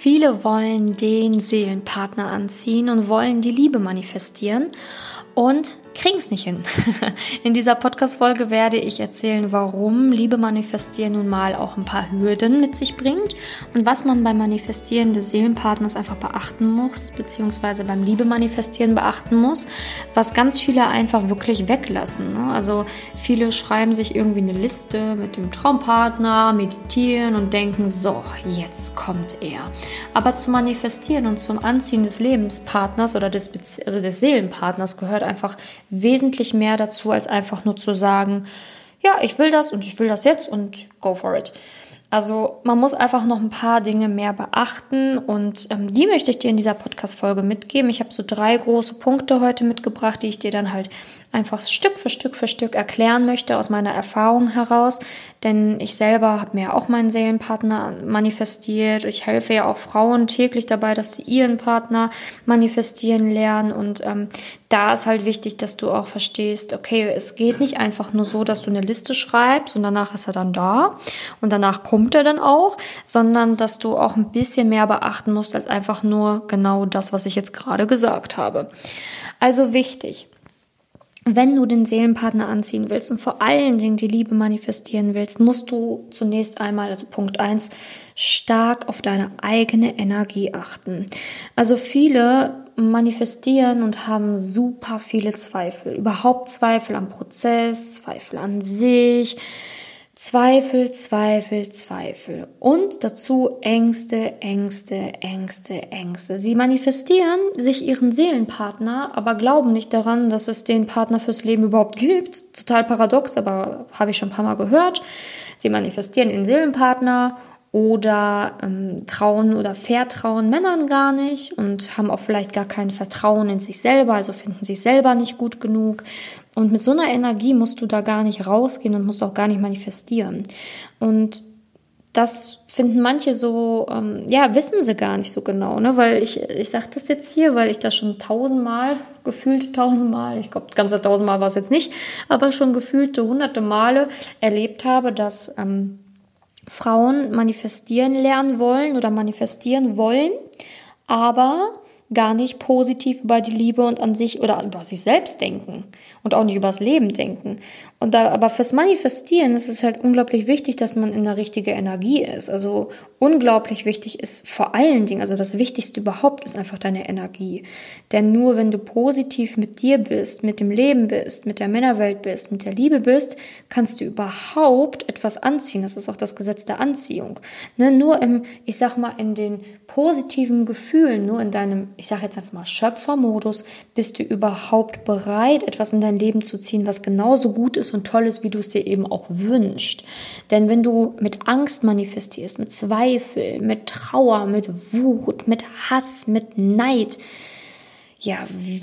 Viele wollen den Seelenpartner anziehen und wollen die Liebe manifestieren und kriegen es nicht hin. In dieser Podcast-Folge werde ich erzählen, warum Liebe manifestieren nun mal auch ein paar Hürden mit sich bringt und was man beim Manifestieren des Seelenpartners einfach beachten muss, beziehungsweise beim Liebe manifestieren beachten muss, was ganz viele einfach wirklich weglassen. Ne? Also viele schreiben sich irgendwie eine Liste mit dem Traumpartner, meditieren und denken, so, jetzt kommt er. Aber zu manifestieren und zum Anziehen des Lebenspartners oder des, also des Seelenpartners gehört einfach wesentlich mehr dazu, als einfach nur zu sagen, ja, ich will das und ich will das jetzt und go for it. Also man muss einfach noch ein paar Dinge mehr beachten und ähm, die möchte ich dir in dieser Podcast-Folge mitgeben. Ich habe so drei große Punkte heute mitgebracht, die ich dir dann halt einfach Stück für Stück für Stück erklären möchte aus meiner Erfahrung heraus. Denn ich selber habe mir auch meinen Seelenpartner manifestiert. Ich helfe ja auch Frauen täglich dabei, dass sie ihren Partner manifestieren lernen. Und ähm, da ist halt wichtig, dass du auch verstehst, okay, es geht nicht einfach nur so, dass du eine Liste schreibst und danach ist er dann da und danach kommt er dann auch, sondern dass du auch ein bisschen mehr beachten musst als einfach nur genau das, was ich jetzt gerade gesagt habe. Also wichtig wenn du den Seelenpartner anziehen willst und vor allen Dingen die Liebe manifestieren willst, musst du zunächst einmal, also Punkt eins stark auf deine eigene Energie achten. Also viele manifestieren und haben super viele Zweifel, überhaupt Zweifel am Prozess, Zweifel an sich, Zweifel, Zweifel, Zweifel und dazu Ängste, Ängste, Ängste, Ängste. Sie manifestieren sich ihren Seelenpartner, aber glauben nicht daran, dass es den Partner fürs Leben überhaupt gibt. Total paradox, aber habe ich schon ein paar Mal gehört. Sie manifestieren ihren Seelenpartner oder ähm, trauen oder vertrauen Männern gar nicht und haben auch vielleicht gar kein Vertrauen in sich selber, also finden sich selber nicht gut genug. Und mit so einer Energie musst du da gar nicht rausgehen und musst auch gar nicht manifestieren. Und das finden manche so, ähm, ja, wissen sie gar nicht so genau, ne? Weil ich, ich sage das jetzt hier, weil ich das schon tausendmal, gefühlt tausendmal, ich glaube, ganze tausendmal war es jetzt nicht, aber schon gefühlte hunderte Male erlebt habe, dass ähm, Frauen manifestieren lernen wollen oder manifestieren wollen, aber gar nicht positiv über die Liebe und an sich oder über sich selbst denken und auch nicht über das Leben denken. Und da, aber fürs Manifestieren ist es halt unglaublich wichtig, dass man in der richtigen Energie ist. Also unglaublich wichtig ist vor allen Dingen, also das Wichtigste überhaupt ist einfach deine Energie. Denn nur wenn du positiv mit dir bist, mit dem Leben bist, mit der Männerwelt bist, mit der Liebe bist, kannst du überhaupt etwas anziehen. Das ist auch das Gesetz der Anziehung. Ne? Nur im, ich sag mal, in den positiven Gefühlen, nur in deinem, ich sag jetzt einfach mal Schöpfermodus, bist du überhaupt bereit, etwas in dein Leben zu ziehen, was genauso gut ist und toll ist, wie du es dir eben auch wünschst. Denn wenn du mit Angst manifestierst, mit Zweifel, mit Trauer, mit Wut, mit Hass, mit Neid, ja,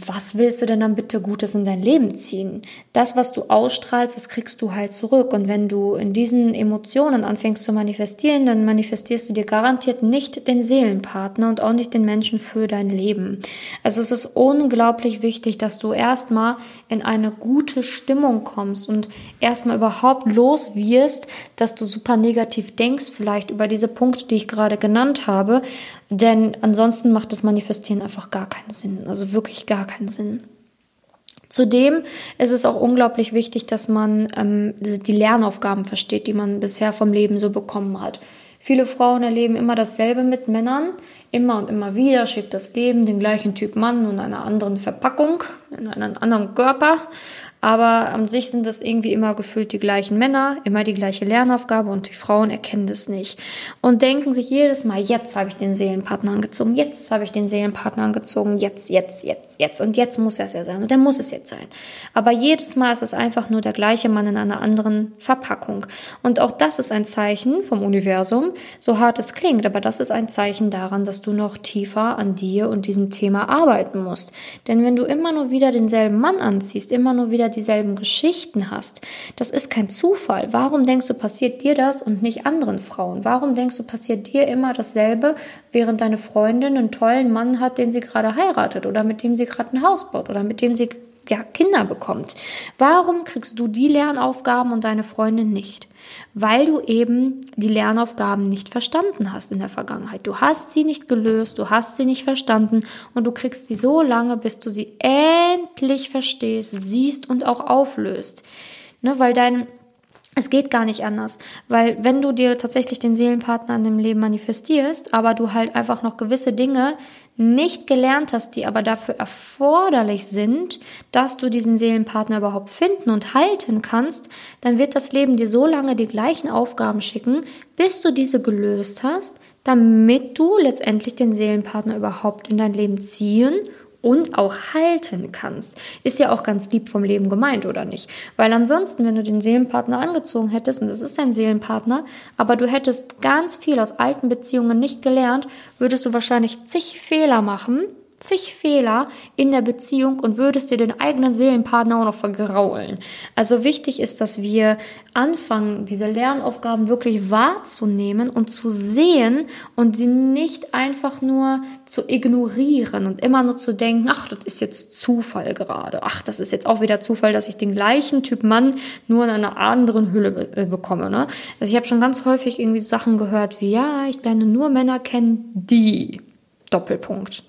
was willst du denn dann bitte Gutes in dein Leben ziehen? Das, was du ausstrahlst, das kriegst du halt zurück. Und wenn du in diesen Emotionen anfängst zu manifestieren, dann manifestierst du dir garantiert nicht den Seelenpartner und auch nicht den Menschen für dein Leben. Also es ist unglaublich wichtig, dass du erstmal in eine gute Stimmung kommst und erstmal überhaupt los wirst, dass du super negativ denkst, vielleicht über diese Punkte, die ich gerade genannt habe, denn ansonsten macht das Manifestieren einfach gar keinen Sinn. Also wirklich gar keinen Sinn. Zudem ist es auch unglaublich wichtig, dass man ähm, die Lernaufgaben versteht, die man bisher vom Leben so bekommen hat. Viele Frauen erleben immer dasselbe mit Männern. Immer und immer wieder schickt das Leben den gleichen Typ Mann in einer anderen Verpackung, in einem anderen Körper aber an sich sind das irgendwie immer gefühlt die gleichen Männer, immer die gleiche Lernaufgabe und die Frauen erkennen das nicht und denken sich jedes Mal, jetzt habe ich den Seelenpartner angezogen, jetzt habe ich den Seelenpartner angezogen, jetzt, jetzt, jetzt, jetzt und jetzt muss er es ja sein und der muss es jetzt sein. Aber jedes Mal ist es einfach nur der gleiche Mann in einer anderen Verpackung. Und auch das ist ein Zeichen vom Universum, so hart es klingt, aber das ist ein Zeichen daran, dass du noch tiefer an dir und diesem Thema arbeiten musst. Denn wenn du immer nur wieder denselben Mann anziehst, immer nur wieder dieselben Geschichten hast. Das ist kein Zufall. Warum denkst du, passiert dir das und nicht anderen Frauen? Warum denkst du, passiert dir immer dasselbe, während deine Freundin einen tollen Mann hat, den sie gerade heiratet oder mit dem sie gerade ein Haus baut oder mit dem sie ja, Kinder bekommt. Warum kriegst du die Lernaufgaben und deine Freundin nicht? Weil du eben die Lernaufgaben nicht verstanden hast in der Vergangenheit. Du hast sie nicht gelöst, du hast sie nicht verstanden und du kriegst sie so lange, bis du sie endlich verstehst, siehst und auch auflöst. Ne, weil dein es geht gar nicht anders, weil wenn du dir tatsächlich den Seelenpartner in dem Leben manifestierst, aber du halt einfach noch gewisse Dinge nicht gelernt hast, die aber dafür erforderlich sind, dass du diesen Seelenpartner überhaupt finden und halten kannst, dann wird das Leben dir so lange die gleichen Aufgaben schicken, bis du diese gelöst hast, damit du letztendlich den Seelenpartner überhaupt in dein Leben ziehen und auch halten kannst. Ist ja auch ganz lieb vom Leben gemeint, oder nicht? Weil ansonsten, wenn du den Seelenpartner angezogen hättest, und das ist dein Seelenpartner, aber du hättest ganz viel aus alten Beziehungen nicht gelernt, würdest du wahrscheinlich zig Fehler machen, zig Fehler in der Beziehung und würdest dir den eigenen Seelenpartner auch noch vergraulen. Also wichtig ist, dass wir anfangen, diese Lernaufgaben wirklich wahrzunehmen und zu sehen und sie nicht einfach nur zu ignorieren und immer nur zu denken, ach, das ist jetzt Zufall gerade. Ach, das ist jetzt auch wieder Zufall, dass ich den gleichen Typ Mann nur in einer anderen Hülle be äh, bekomme. Ne? Also ich habe schon ganz häufig irgendwie Sachen gehört wie, ja, ich lerne nur Männer kennen, die Doppelpunkt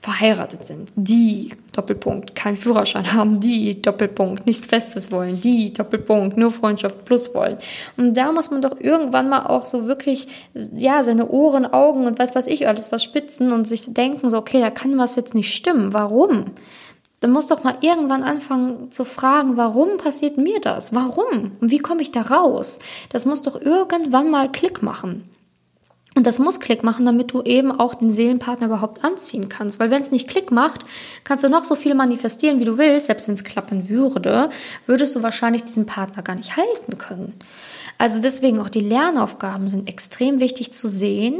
verheiratet sind, die, Doppelpunkt, keinen Führerschein haben, die, Doppelpunkt, nichts Festes wollen, die, Doppelpunkt, nur Freundschaft plus wollen. Und da muss man doch irgendwann mal auch so wirklich, ja, seine Ohren, Augen und was weiß ich alles was spitzen und sich denken so, okay, da kann was jetzt nicht stimmen. Warum? Dann muss doch mal irgendwann anfangen zu fragen, warum passiert mir das? Warum? Und wie komme ich da raus? Das muss doch irgendwann mal Klick machen. Und das muss Klick machen, damit du eben auch den Seelenpartner überhaupt anziehen kannst. Weil wenn es nicht Klick macht, kannst du noch so viel manifestieren, wie du willst. Selbst wenn es klappen würde, würdest du wahrscheinlich diesen Partner gar nicht halten können. Also deswegen auch die Lernaufgaben sind extrem wichtig zu sehen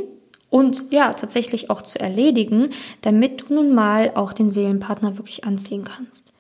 und ja, tatsächlich auch zu erledigen, damit du nun mal auch den Seelenpartner wirklich anziehen kannst.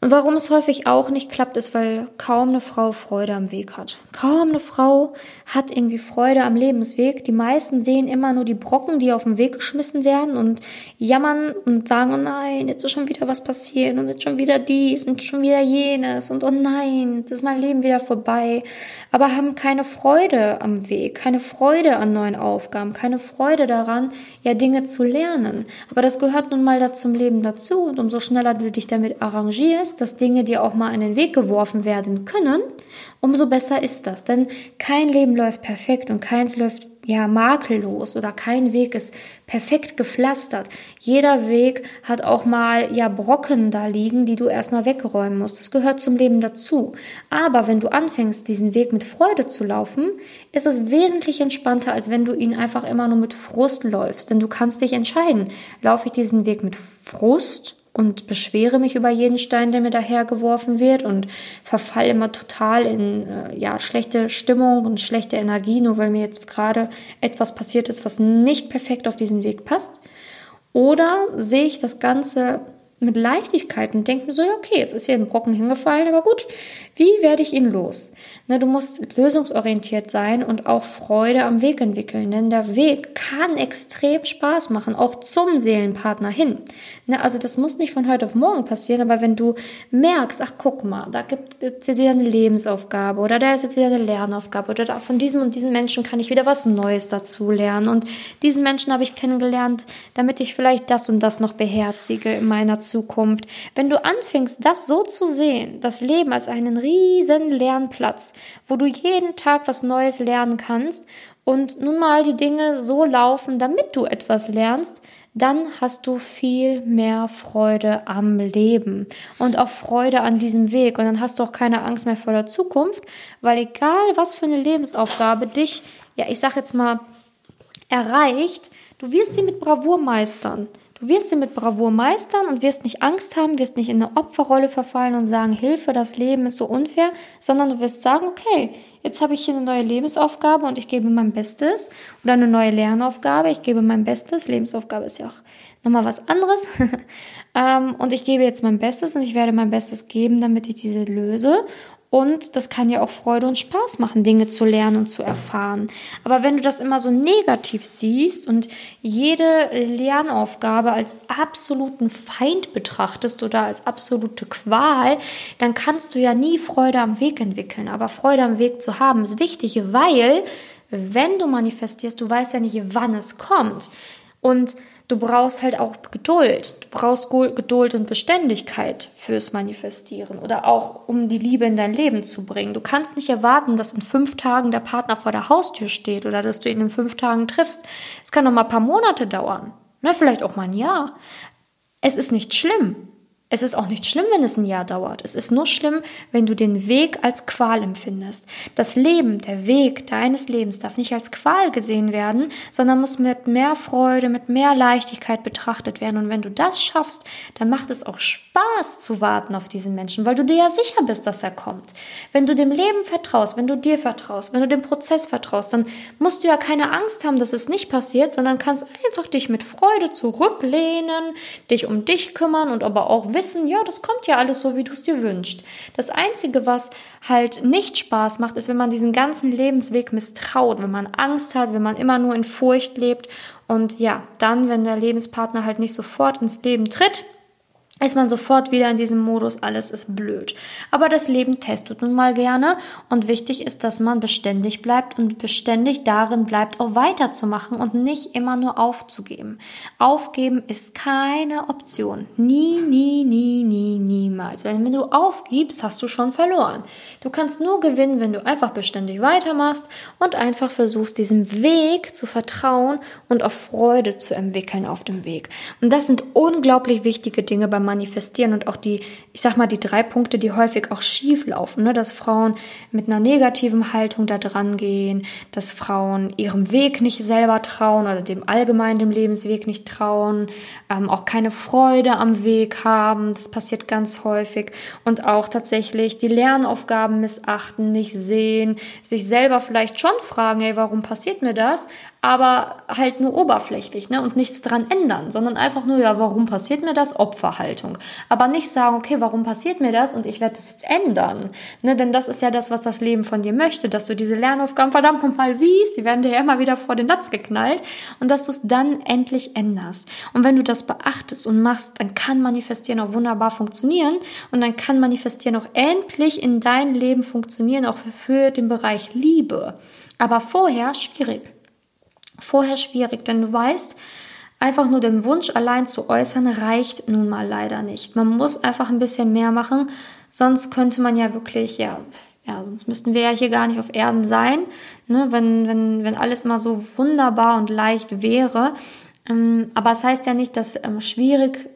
Und warum es häufig auch nicht klappt, ist, weil kaum eine Frau Freude am Weg hat. Kaum eine Frau hat irgendwie Freude am Lebensweg. Die meisten sehen immer nur die Brocken, die auf den Weg geschmissen werden und jammern und sagen, oh nein, jetzt ist schon wieder was passiert und jetzt schon wieder dies und schon wieder jenes und oh nein, jetzt ist mein Leben wieder vorbei. Aber haben keine Freude am Weg, keine Freude an neuen Aufgaben, keine Freude daran, ja Dinge zu lernen. Aber das gehört nun mal zum Leben dazu und umso schneller du dich damit arrangierst, dass Dinge dir auch mal in den Weg geworfen werden können, umso besser ist das. Denn kein Leben läuft perfekt und keins läuft ja makellos oder kein Weg ist perfekt gepflastert. Jeder Weg hat auch mal ja Brocken da liegen, die du erstmal wegräumen musst. Das gehört zum Leben dazu. Aber wenn du anfängst, diesen Weg mit Freude zu laufen, ist es wesentlich entspannter, als wenn du ihn einfach immer nur mit Frust läufst. Denn du kannst dich entscheiden, laufe ich diesen Weg mit Frust und beschwere mich über jeden Stein, der mir dahergeworfen wird und verfall immer total in äh, ja schlechte Stimmung und schlechte Energie, nur weil mir jetzt gerade etwas passiert ist, was nicht perfekt auf diesen Weg passt. Oder sehe ich das Ganze mit Leichtigkeit und denke so, ja, okay, jetzt ist hier ein Brocken hingefallen, aber gut, wie werde ich ihn los? Ne, du musst lösungsorientiert sein und auch Freude am Weg entwickeln, denn der Weg kann extrem Spaß machen, auch zum Seelenpartner hin. Ne, also das muss nicht von heute auf morgen passieren, aber wenn du merkst, ach guck mal, da gibt es wieder eine Lebensaufgabe oder da ist jetzt wieder eine Lernaufgabe oder da von diesem und diesem Menschen kann ich wieder was Neues dazu lernen und diesen Menschen habe ich kennengelernt, damit ich vielleicht das und das noch beherzige in meiner Zukunft. Wenn du anfängst, das so zu sehen, das Leben als einen riesen Lernplatz, wo du jeden Tag was Neues lernen kannst und nun mal die Dinge so laufen, damit du etwas lernst, dann hast du viel mehr Freude am Leben und auch Freude an diesem Weg. Und dann hast du auch keine Angst mehr vor der Zukunft, weil egal was für eine Lebensaufgabe dich, ja, ich sag jetzt mal, erreicht, du wirst sie mit Bravour meistern. Du wirst sie mit Bravour meistern und wirst nicht Angst haben, wirst nicht in eine Opferrolle verfallen und sagen, Hilfe, das Leben ist so unfair, sondern du wirst sagen, okay, jetzt habe ich hier eine neue Lebensaufgabe und ich gebe mein Bestes oder eine neue Lernaufgabe, ich gebe mein Bestes. Lebensaufgabe ist ja auch nochmal was anderes. Ähm, und ich gebe jetzt mein Bestes und ich werde mein Bestes geben, damit ich diese löse. Und das kann ja auch Freude und Spaß machen, Dinge zu lernen und zu erfahren. Aber wenn du das immer so negativ siehst und jede Lernaufgabe als absoluten Feind betrachtest oder als absolute Qual, dann kannst du ja nie Freude am Weg entwickeln. Aber Freude am Weg zu haben ist wichtig, weil wenn du manifestierst, du weißt ja nicht, wann es kommt. Und du brauchst halt auch Geduld. Du brauchst Geduld und Beständigkeit fürs Manifestieren oder auch um die Liebe in dein Leben zu bringen. Du kannst nicht erwarten, dass in fünf Tagen der Partner vor der Haustür steht oder dass du ihn in fünf Tagen triffst. Es kann noch mal ein paar Monate dauern. Na, vielleicht auch mal ein Jahr. Es ist nicht schlimm. Es ist auch nicht schlimm, wenn es ein Jahr dauert. Es ist nur schlimm, wenn du den Weg als Qual empfindest. Das Leben, der Weg deines Lebens darf nicht als Qual gesehen werden, sondern muss mit mehr Freude, mit mehr Leichtigkeit betrachtet werden. Und wenn du das schaffst, dann macht es auch Spaß zu warten auf diesen Menschen, weil du dir ja sicher bist, dass er kommt. Wenn du dem Leben vertraust, wenn du dir vertraust, wenn du dem Prozess vertraust, dann musst du ja keine Angst haben, dass es nicht passiert, sondern kannst einfach dich mit Freude zurücklehnen, dich um dich kümmern und aber auch wissen, ja, das kommt ja alles so, wie du es dir wünschst. Das Einzige, was halt nicht Spaß macht, ist, wenn man diesen ganzen Lebensweg misstraut, wenn man Angst hat, wenn man immer nur in Furcht lebt. Und ja, dann, wenn der Lebenspartner halt nicht sofort ins Leben tritt, ist man sofort wieder in diesem Modus, alles ist blöd. Aber das Leben testet nun mal gerne und wichtig ist, dass man beständig bleibt und beständig darin bleibt, auch weiterzumachen und nicht immer nur aufzugeben. Aufgeben ist keine Option. Nie, nie, nie, nie, niemals. Wenn du aufgibst, hast du schon verloren. Du kannst nur gewinnen, wenn du einfach beständig weitermachst und einfach versuchst, diesem Weg zu vertrauen und auf Freude zu entwickeln auf dem Weg. Und das sind unglaublich wichtige Dinge beim manifestieren und auch die, ich sag mal, die drei Punkte, die häufig auch schief laufen, ne? dass Frauen mit einer negativen Haltung da dran gehen, dass Frauen ihrem Weg nicht selber trauen oder dem allgemeinen dem Lebensweg nicht trauen, ähm, auch keine Freude am Weg haben, das passiert ganz häufig und auch tatsächlich die Lernaufgaben missachten, nicht sehen, sich selber vielleicht schon fragen, ey, warum passiert mir das? aber halt nur oberflächlich ne? und nichts dran ändern, sondern einfach nur, ja, warum passiert mir das? Opferhaltung. Aber nicht sagen, okay, warum passiert mir das und ich werde das jetzt ändern. Ne? Denn das ist ja das, was das Leben von dir möchte, dass du diese Lernaufgaben verdammt nochmal siehst, die werden dir ja immer wieder vor den Latz geknallt und dass du es dann endlich änderst. Und wenn du das beachtest und machst, dann kann Manifestieren auch wunderbar funktionieren und dann kann Manifestieren auch endlich in dein Leben funktionieren, auch für den Bereich Liebe. Aber vorher schwierig vorher schwierig, denn du weißt, einfach nur den Wunsch allein zu äußern reicht nun mal leider nicht. Man muss einfach ein bisschen mehr machen, sonst könnte man ja wirklich, ja, ja, sonst müssten wir ja hier gar nicht auf Erden sein, ne, wenn, wenn, wenn alles immer so wunderbar und leicht wäre. Ähm, aber es heißt ja nicht, dass ähm, schwierig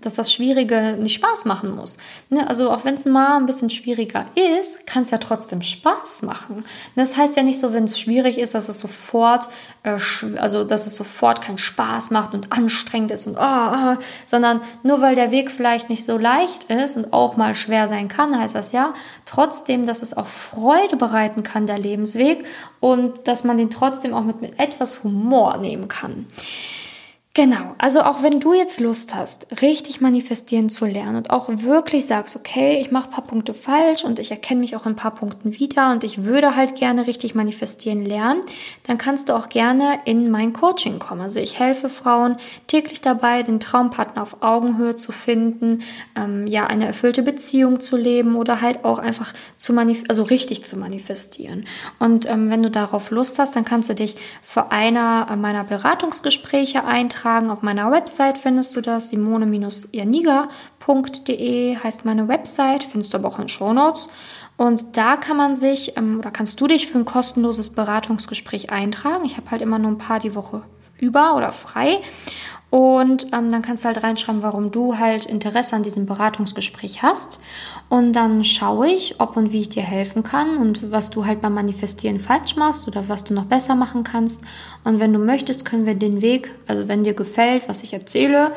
dass das Schwierige nicht Spaß machen muss. Ne? Also auch wenn es mal ein bisschen schwieriger ist, kann es ja trotzdem Spaß machen. Das heißt ja nicht so, wenn es schwierig ist, dass es sofort, äh, also dass es sofort keinen Spaß macht und anstrengend ist und oh, oh, sondern nur weil der Weg vielleicht nicht so leicht ist und auch mal schwer sein kann, heißt das ja trotzdem, dass es auch Freude bereiten kann, der Lebensweg und dass man den trotzdem auch mit, mit etwas Humor nehmen kann. Genau, also auch wenn du jetzt Lust hast, richtig manifestieren zu lernen und auch wirklich sagst, okay, ich mache paar Punkte falsch und ich erkenne mich auch in ein paar Punkten wieder und ich würde halt gerne richtig manifestieren lernen, dann kannst du auch gerne in mein Coaching kommen. Also ich helfe Frauen täglich dabei, den Traumpartner auf Augenhöhe zu finden, ähm, ja, eine erfüllte Beziehung zu leben oder halt auch einfach zu manif also richtig zu manifestieren. Und ähm, wenn du darauf Lust hast, dann kannst du dich für einer meiner Beratungsgespräche eintragen eintragen. Auf meiner Website findest du das, simone-janiga.de heißt meine Website, findest du aber auch in Show Notes. Und da kann man sich ähm, oder kannst du dich für ein kostenloses Beratungsgespräch eintragen. Ich habe halt immer nur ein paar die Woche über oder frei. Und ähm, dann kannst du halt reinschreiben, warum du halt Interesse an diesem Beratungsgespräch hast. Und dann schaue ich, ob und wie ich dir helfen kann und was du halt beim Manifestieren falsch machst oder was du noch besser machen kannst. Und wenn du möchtest, können wir den Weg, also wenn dir gefällt, was ich erzähle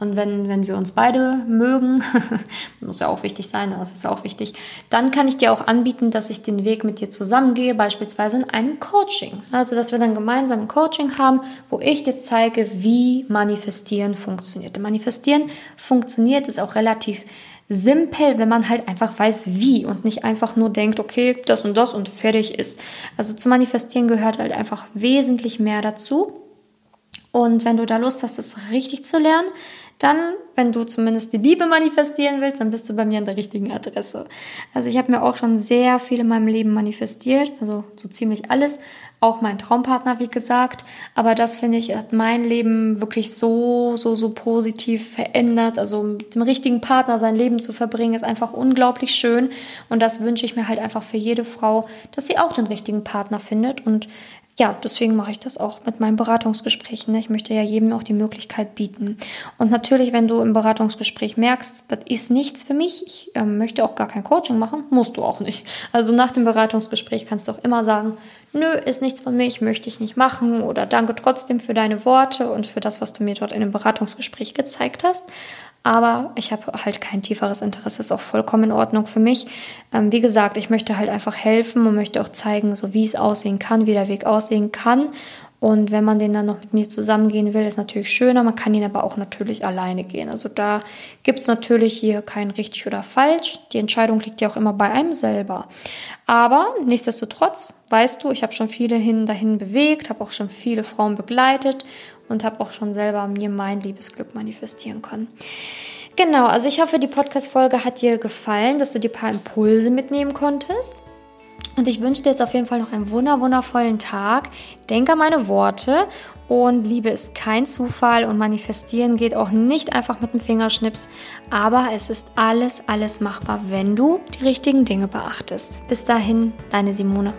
und wenn, wenn wir uns beide mögen, muss ja auch wichtig sein, das ist ja auch wichtig, dann kann ich dir auch anbieten, dass ich den Weg mit dir zusammengehe, beispielsweise in einem Coaching. Also, dass wir dann gemeinsam ein Coaching haben, wo ich dir zeige, wie Manifestieren funktioniert. Manifestieren funktioniert, ist auch relativ simpel, wenn man halt einfach weiß, wie und nicht einfach nur denkt, okay, das und das und fertig ist. Also zu manifestieren gehört halt einfach wesentlich mehr dazu. Und wenn du da Lust hast, das richtig zu lernen, dann, wenn du zumindest die Liebe manifestieren willst, dann bist du bei mir an der richtigen Adresse. Also ich habe mir auch schon sehr viel in meinem Leben manifestiert, also so ziemlich alles, auch mein Traumpartner, wie gesagt. Aber das finde ich hat mein Leben wirklich so, so, so positiv verändert. Also mit dem richtigen Partner sein Leben zu verbringen, ist einfach unglaublich schön. Und das wünsche ich mir halt einfach für jede Frau, dass sie auch den richtigen Partner findet. Und ja, deswegen mache ich das auch mit meinen Beratungsgesprächen. Ne? Ich möchte ja jedem auch die Möglichkeit bieten. Und natürlich, wenn du im Beratungsgespräch merkst, das ist nichts für mich, ich äh, möchte auch gar kein Coaching machen, musst du auch nicht. Also nach dem Beratungsgespräch kannst du auch immer sagen, nö, ist nichts von mir, möchte ich nicht machen oder danke trotzdem für deine Worte und für das, was du mir dort in dem Beratungsgespräch gezeigt hast. Aber ich habe halt kein tieferes Interesse, ist auch vollkommen in Ordnung für mich. Ähm, wie gesagt, ich möchte halt einfach helfen und möchte auch zeigen, so wie es aussehen kann, wie der Weg aussehen kann. Und wenn man den dann noch mit mir zusammengehen will, ist natürlich schöner. Man kann ihn aber auch natürlich alleine gehen. Also da gibt es natürlich hier kein richtig oder falsch. Die Entscheidung liegt ja auch immer bei einem selber. Aber nichtsdestotrotz, weißt du, ich habe schon viele hin dahin bewegt, habe auch schon viele Frauen begleitet und habe auch schon selber mir mein Liebesglück manifestieren können. Genau, also ich hoffe, die Podcast-Folge hat dir gefallen, dass du dir ein paar Impulse mitnehmen konntest. Und ich wünsche dir jetzt auf jeden Fall noch einen wunder wundervollen Tag. Denk an meine Worte und Liebe ist kein Zufall und manifestieren geht auch nicht einfach mit dem Fingerschnips, aber es ist alles, alles machbar, wenn du die richtigen Dinge beachtest. Bis dahin, deine Simone.